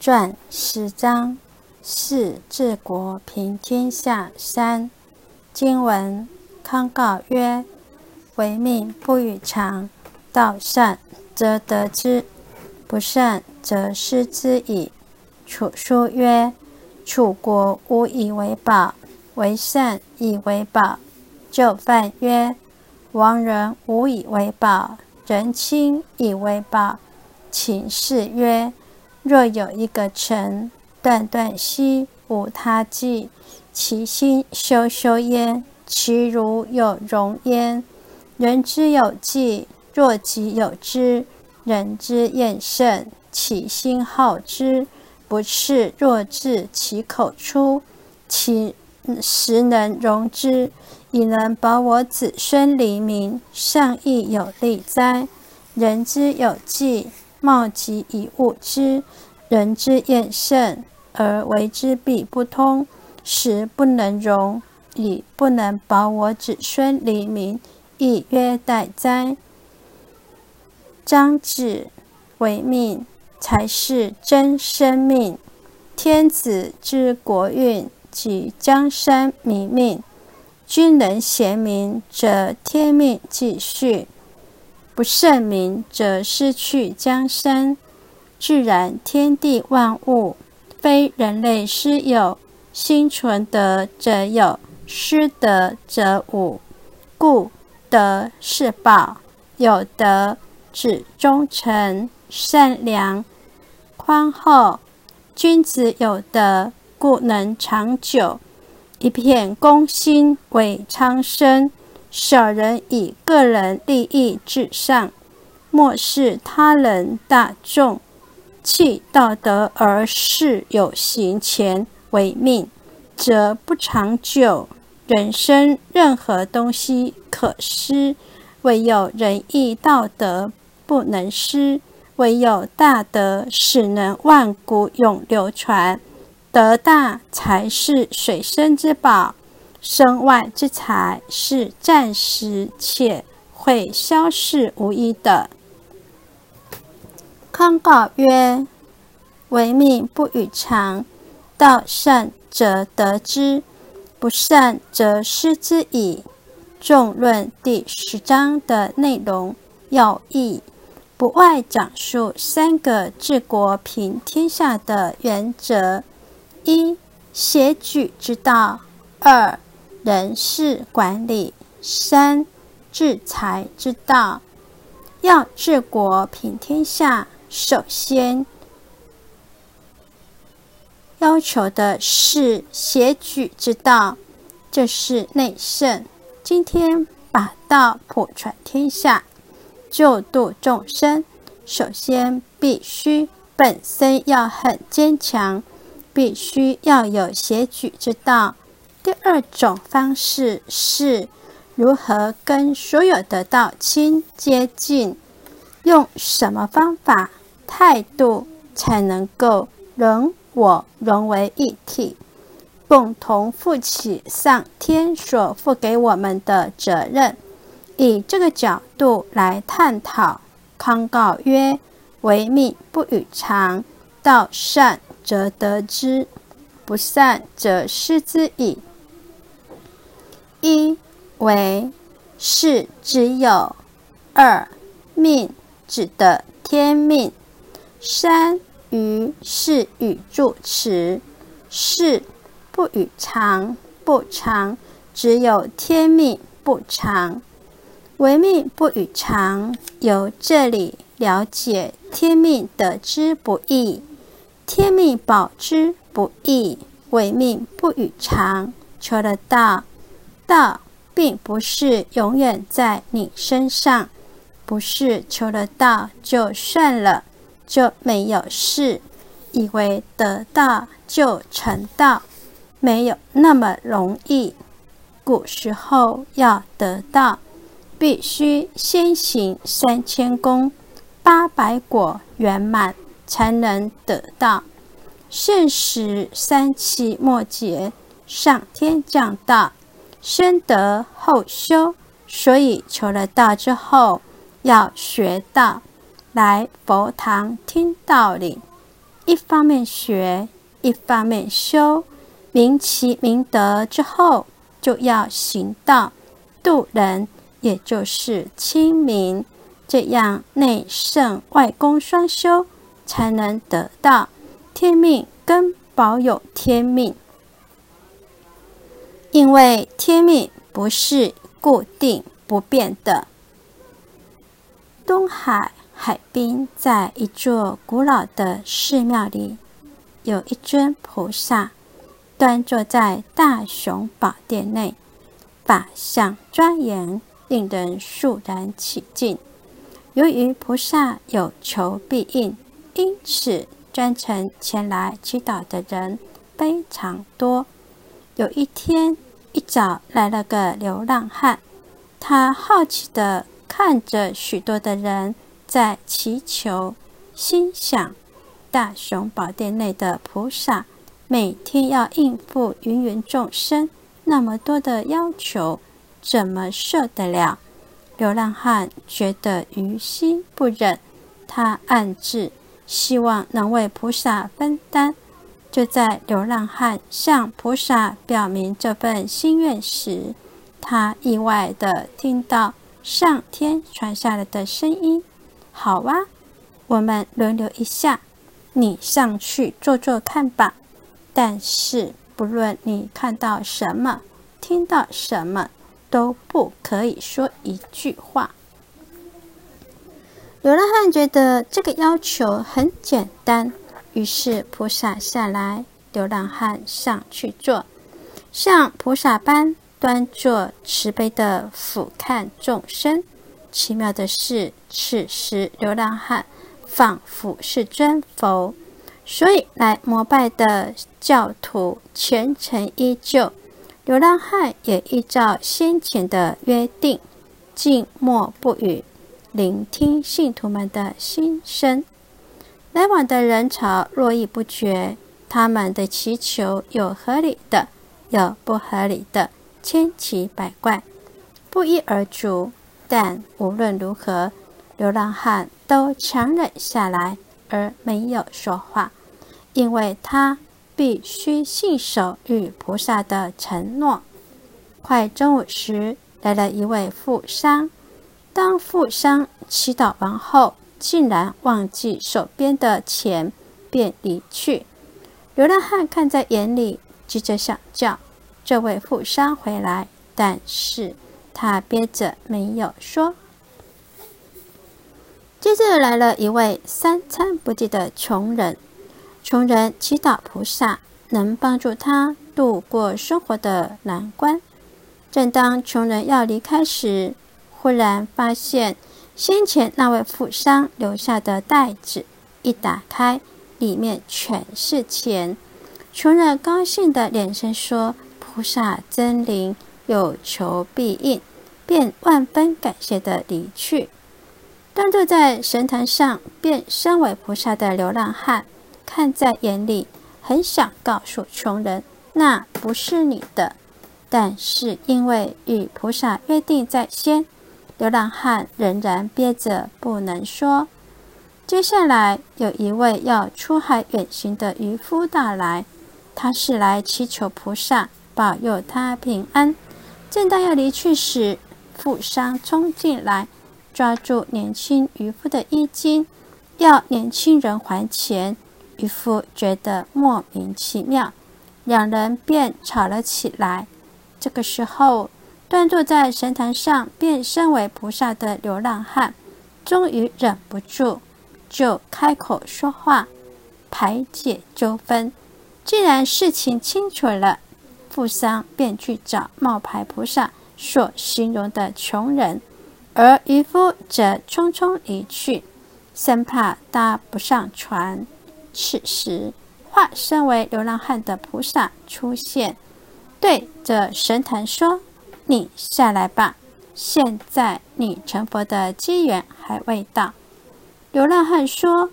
传十章四治国平天下三经文康告曰：为命不与常，道善则得之，不善则失之矣。楚书曰：楚国无以为宝，为善以为宝。就犯曰：亡人无以为宝，人亲以为宝。秦氏曰。若有一个臣断断兮无他计，其心修修焉，其如有容焉。人之有计，若己有之，人之厌甚，其心好之，不是若至其口出，其实能容之，以能保我子孙黎民，尚亦有利哉？人之有计。貌极以物之，人之厌甚，而为之必不通，实不能容，以不能保我子孙黎民，亦曰待哉？张子为命，才是真生命。天子之国运，及江山民命。君能贤明，则天命继续。不慎民，则失去江山。自然天地万物，非人类私有。心存德则有，失德则无。故德是宝，有德指忠诚、善良、宽厚。君子有德，故能长久。一片公心为苍生。小人以个人利益至上，漠视他人大众，弃道德而事有行前为命，则不长久。人生任何东西可失，唯有仁义道德不能失。唯有大德使能万古永流传，德大才是水深之宝。身外之财是暂时且会消逝无疑的。康告曰：“为命不与常，道善则得之，不善则失之矣。”众论第十章的内容要义，不外讲述三个治国平天下的原则：一、协举之道；二、人事管理，三治财之道，要治国平天下，首先要求的是邪举之道，这是内圣。今天把道普传天下，救度众生，首先必须本身要很坚强，必须要有邪举之道。第二种方式是如何跟所有的道亲接近，用什么方法、态度才能够人我融为一体，共同负起上天所赋给我们的责任。以这个角度来探讨，康告曰：“为命不与常，道善则得之，不善则失之矣。”一为是之有，二命指的天命，三于是语助词，四不与常，不常只有天命不常，唯命不与常，由这里了解天命得之不易，天命保之不易，唯命不与常，求得道。道并不是永远在你身上，不是求得道就算了，就没有事，以为得道就成道，没有那么容易。古时候要得道，必须先行三千功，八百果圆满，才能得道。现时三期末节，上天降道。先得后修，所以求了道之后，要学道，来佛堂听道理。一方面学，一方面修，明其明德之后，就要行道，度人，也就是亲民，这样内圣外公双修，才能得到天命跟保有天命。因为天命不是固定不变的。东海。海滨在一座古老的寺庙里，有一尊菩萨端坐在大雄宝殿内，法相庄严，令人肃然起敬。由于菩萨有求必应，因此专程前来祈祷的人非常多。有一天一早来了个流浪汉，他好奇地看着许多的人。在祈求，心想：大雄宝殿内的菩萨每天要应付芸芸众生，那么多的要求，怎么受得了？流浪汉觉得于心不忍，他暗自希望能为菩萨分担。就在流浪汉向菩萨表明这份心愿时，他意外地听到上天传下来的声音。好啊，我们轮流一下，你上去做做看吧。但是不论你看到什么，听到什么，都不可以说一句话。流浪汉觉得这个要求很简单，于是菩萨下来，流浪汉上去做，像菩萨般端坐，慈悲的俯瞰众生。奇妙的是，此时流浪汉仿佛是尊佛，所以来膜拜的教徒虔诚依旧。流浪汉也依照先前的约定，静默不语，聆听信徒们的心声。来往的人潮络绎不绝，他们的祈求有合理的，有不合理的，千奇百怪，不一而足。但无论如何，流浪汉都强忍下来，而没有说话，因为他必须信守与菩萨的承诺。快中午时，来了一位富商。当富商祈祷完后，竟然忘记手边的钱，便离去。流浪汉看在眼里，急着想叫这位富商回来，但是。他憋着没有说。接着来了一位三餐不济的穷人，穷人祈祷菩萨能帮助他度过生活的难关。正当穷人要离开时，忽然发现先前那位富商留下的袋子，一打开，里面全是钱。穷人高兴的连声说：“菩萨真灵，有求必应。”便万分感谢的离去。端坐在神坛上，变身为菩萨的流浪汉，看在眼里，很想告诉穷人，那不是你的。但是因为与菩萨约定在先，流浪汉仍然憋着不能说。接下来有一位要出海远行的渔夫到来，他是来祈求菩萨保佑他平安。正当要离去时，富商冲进来，抓住年轻渔夫的衣襟，要年轻人还钱。渔夫觉得莫名其妙，两人便吵了起来。这个时候，端坐在神坛上变身为菩萨的流浪汉，终于忍不住，就开口说话，排解纠纷。既然事情清楚了，富商便去找冒牌菩萨。所形容的穷人，而渔夫则匆匆离去，生怕搭不上船。此时，化身为流浪汉的菩萨出现，对着神坛说：“你下来吧，现在你成佛的机缘还未到。”流浪汉说：“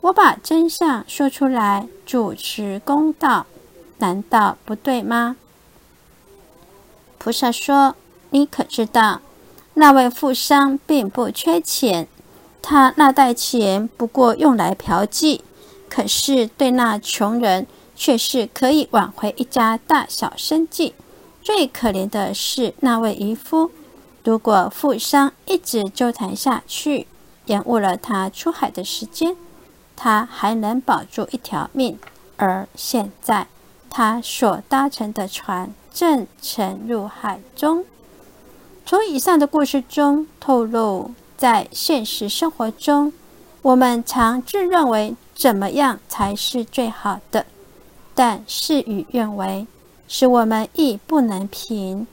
我把真相说出来，主持公道，难道不对吗？”菩萨说：“你可知道，那位富商并不缺钱，他那袋钱不过用来嫖妓，可是对那穷人却是可以挽回一家大小生计。最可怜的是那位渔夫，如果富商一直纠缠下去，延误了他出海的时间，他还能保住一条命。而现在，他所搭乘的船正沉入海中。从以上的故事中透露，在现实生活中，我们常自认为怎么样才是最好的，但事与愿违。使我们亦不能平。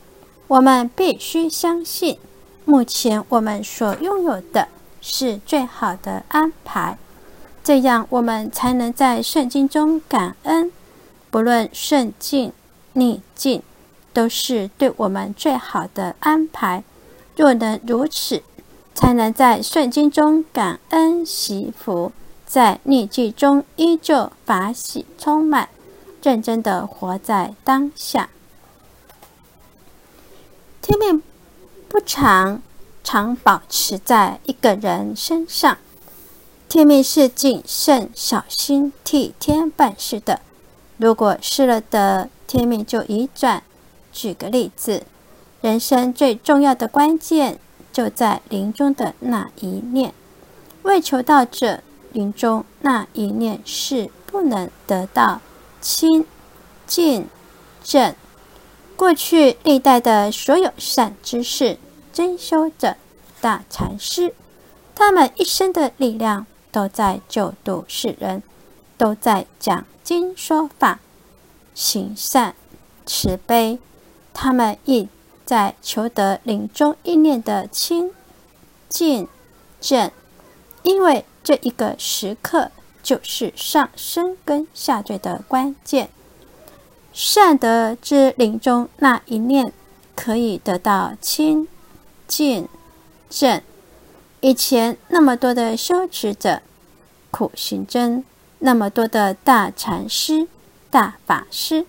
我们必须相信，目前我们所拥有的是最好的安排，这样我们才能在圣经中感恩。不论顺境逆境，都是对我们最好的安排。若能如此，才能在顺境中感恩惜福，在逆境中依旧法喜充满。认真的活在当下。天命不常常保持在一个人身上。天命是谨慎、小心、替天办事的。如果失了德，天命就移转。举个例子，人生最重要的关键就在临终的那一念。为求道者，临终那一念是不能得到。清净正，过去历代的所有善知识、真修者、大禅师，他们一生的力量都在救度世人，都在讲经说法、行善、慈悲。他们亦在求得临终意念的清净正，因为这一个时刻。就是上升跟下坠的关键。善德之灵中那一念，可以得到清净正。以前那么多的修持者、苦行僧，那么多的大禅师、大法师，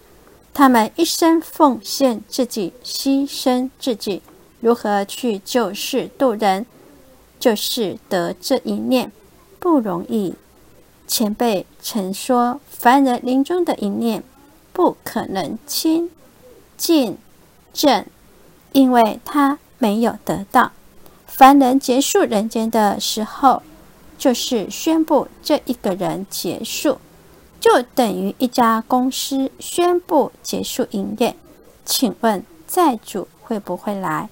他们一生奉献自己、牺牲自己，如何去救世度人，就是得这一念不容易。前辈曾说：“凡人临终的一念，不可能清净正，因为他没有得到。凡人结束人间的时候，就是宣布这一个人结束，就等于一家公司宣布结束营业。请问债主会不会来？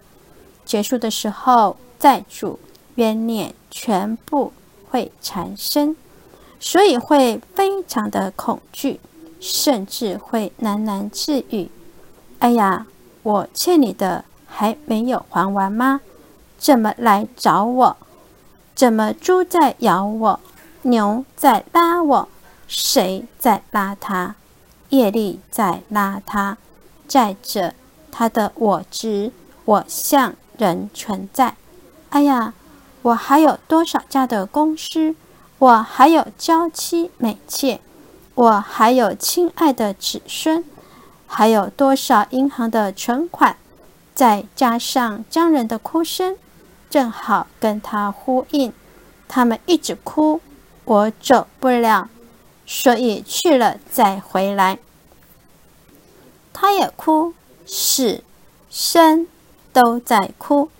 结束的时候，债主冤念全部会产生。”所以会非常的恐惧，甚至会喃喃自语：“哎呀，我欠你的还没有还完吗？怎么来找我？怎么猪在咬我，牛在拉我？谁在拉他？业力在拉他。再者，他的我执、我相仍存在。哎呀，我还有多少家的公司？”我还有娇妻美妾，我还有亲爱的子孙，还有多少银行的存款？再加上家人的哭声，正好跟他呼应。他们一直哭，我走不了，所以去了再回来。他也哭，死生都在哭，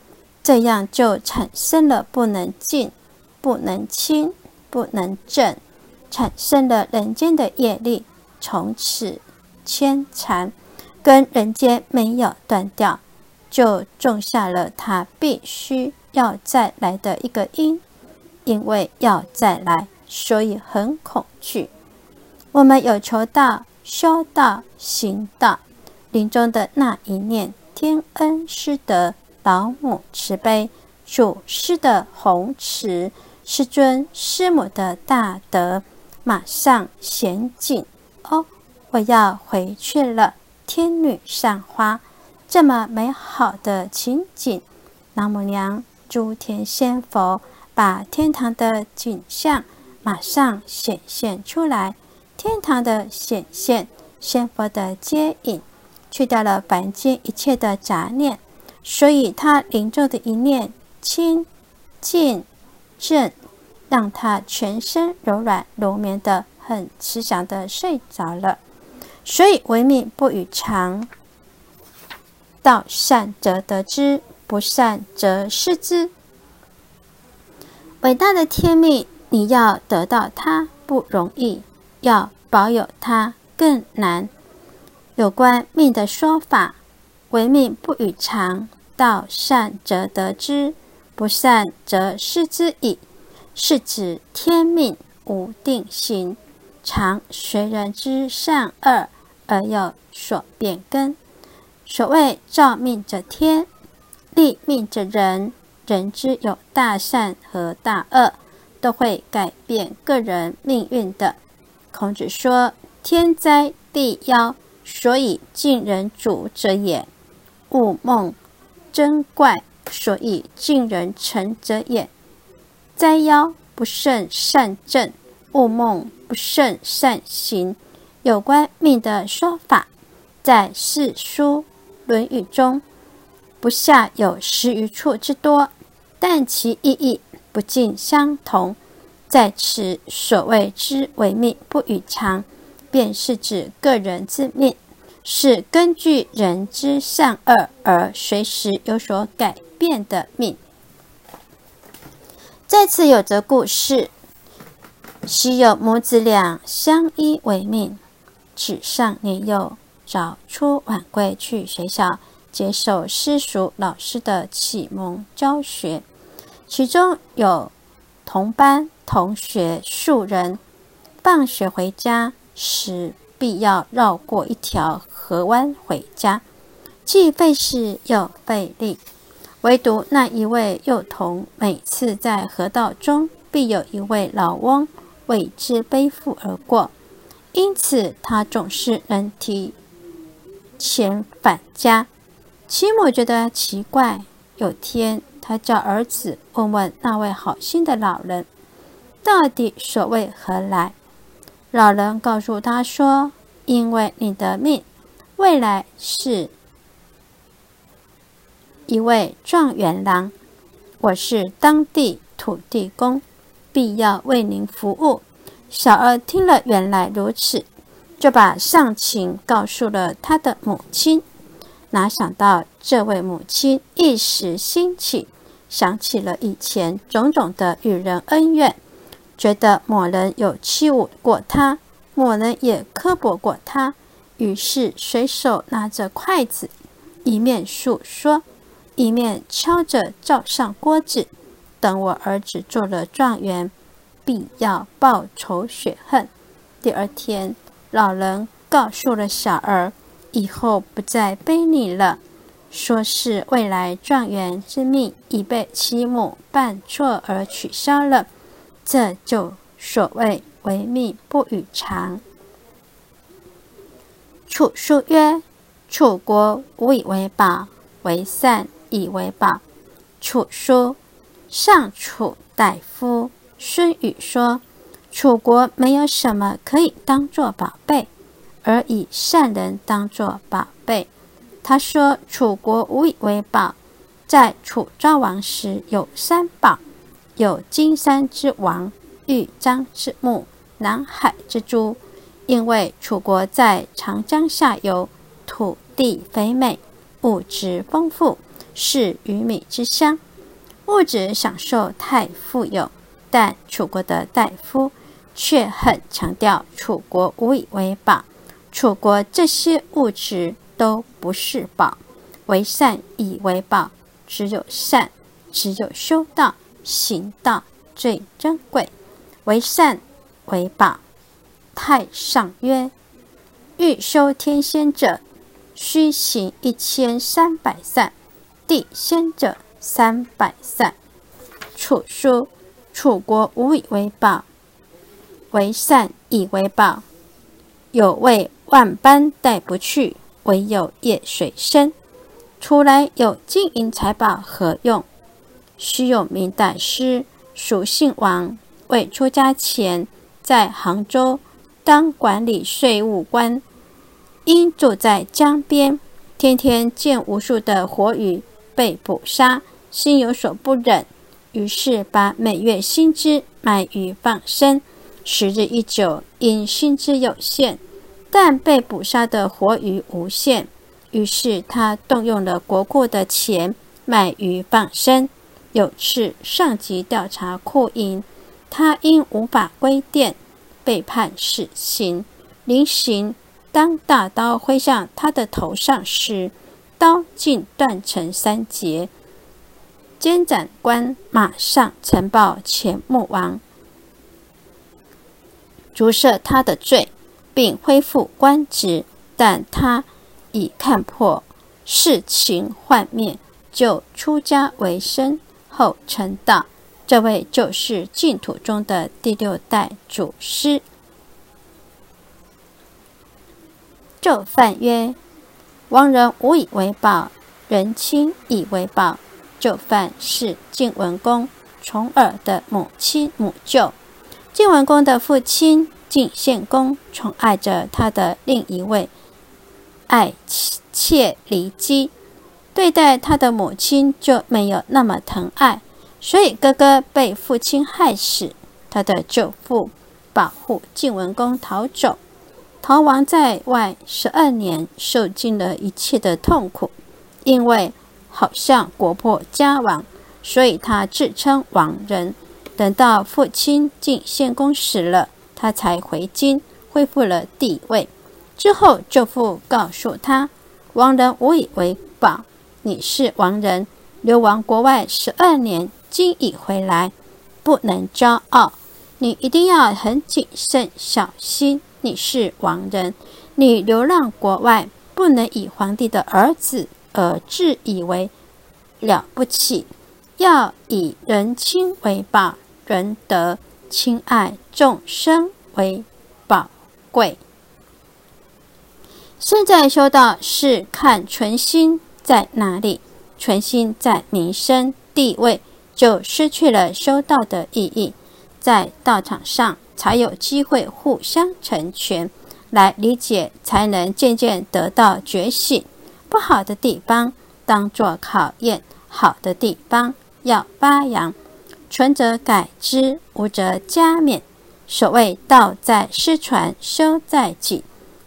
这样就产生了不能静，不能清。不能正，产生了人间的业力，从此牵缠，跟人间没有断掉，就种下了他必须要再来的一个因。因为要再来，所以很恐惧。我们有求道、修道、行道，临终的那一念，天恩师德、老母慈悲、祖师的宏慈。师尊、师母的大德马上显景哦！我要回去了。天女散花，这么美好的情景，老母娘、诸天仙佛把天堂的景象马上显现出来。天堂的显现，仙佛的接引，去掉了凡间一切的杂念，所以他临终的一念清净。正让他全身柔软如绵的很慈祥的睡着了。所以唯命不与常，道善则得之，不善则失之。伟大的天命，你要得到它不容易，要保有它更难。有关命的说法，为命不与常，道善则得之，不善则失之矣。是指天命无定型，常随人之善恶而有所变更。所谓造命者天，立命者人，人之有大善和大恶，都会改变个人命运的。孔子说：“天灾地妖，所以尽人主者也；物梦真怪，所以尽人臣者也。”灾妖不胜善正，物梦不胜善行。有关命的说法，在四书《论语》中不下有十余处之多，但其意义不尽相同。在此所谓之为命不与常，便是指个人之命是根据人之善恶而随时有所改变的命。在此有则故事：昔有母子俩相依为命，子上年幼，早出晚归去学校接受私塾老师的启蒙教学。其中有同班同学数人，放学回家时必要绕过一条河湾回家，既费事又费力。唯独那一位幼童，每次在河道中，必有一位老翁为之背负而过，因此他总是能提前返家。其母觉得奇怪，有天他叫儿子问问那位好心的老人，到底所谓何来？老人告诉他说：“因为你的命，未来是。”一位状元郎，我是当地土地公，必要为您服务。小二听了，原来如此，就把上情告诉了他的母亲。哪想到这位母亲一时兴起，想起了以前种种的与人恩怨，觉得某人有欺侮过他，某人也刻薄过他，于是随手拿着筷子，一面诉说。一面敲着灶上锅子，等我儿子做了状元，必要报仇雪恨。第二天，老人告诉了小儿，以后不再背你了，说是未来状元之命已被其母办错而取消了。这就所谓为命不与常。楚书曰：“楚国无以为宝，为善。”以为宝。楚书上楚大夫孙宇说：“楚国没有什么可以当做宝贝，而以善人当做宝贝。”他说：“楚国无以为宝，在楚昭王时有三宝：有金山之王、玉章之木、南海之珠。因为楚国在长江下游，土地肥美，物质丰富。”是鱼米之乡，物质享受太富有，但楚国的大夫却很强调楚国无以为宝。楚国这些物质都不是宝，为善以为宝，只有善，只有修道行道最珍贵，为善为宝。太上曰：欲修天仙者，须行一千三百善。地仙者三百善。楚书：楚国无以为宝，为善以为宝。有谓万般带不去，唯有业水身。出来有金银财宝何用？须有名大师，属姓王，未出家前在杭州当管理税务官，因住在江边，天天见无数的活鱼。被捕杀，心有所不忍，于是把每月薪资买鱼放生，时日一久，因薪资有限，但被捕杀的活鱼无限。于是他动用了国库的钱买鱼傍身。有次上级调查库银，他因无法归店，被判死刑。临刑，当大刀挥向他的头上时，刀竟断成三截。监斩官马上呈报前穆王，诛赦他的罪，并恢复官职。但他已看破世情幻灭，就出家为僧。后成道，这位就是净土中的第六代祖师。咒犯曰：“亡人无以为报，人亲以为报。”咒犯是晋文公重耳的母亲母舅。晋文公的父亲晋献公宠爱着他的另一位爱妾骊姬。对待他的母亲就没有那么疼爱，所以哥哥被父亲害死，他的舅父保护晋文公逃走，逃亡在外十二年，受尽了一切的痛苦，因为好像国破家亡，所以他自称亡人。等到父亲晋献公死了，他才回京，恢复了地位。之后舅父告诉他，亡人无以为报。你是亡人，流亡国外十二年，今已回来，不能骄傲。你一定要很谨慎小心。你是亡人，你流浪国外，不能以皇帝的儿子而自以为了不起，要以人亲为宝，仁德亲爱众生为宝贵。现在修道是看存心。在哪里，存心在名声地位，就失去了修道的意义。在道场上，才有机会互相成全，来理解，才能渐渐得到觉醒。不好的地方当作考验，好的地方要发扬。存则改之，无则加勉。所谓道在失传，修在己。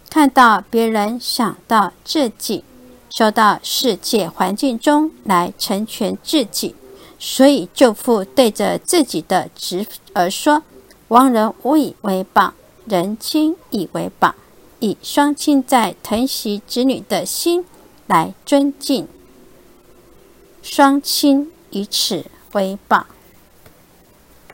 看到别人，想到自己。修到世界环境中来成全自己，所以舅父对着自己的侄儿说：“亡人无以为报，人亲以为报。以双亲在疼惜子女的心来尊敬双亲，以此为报。”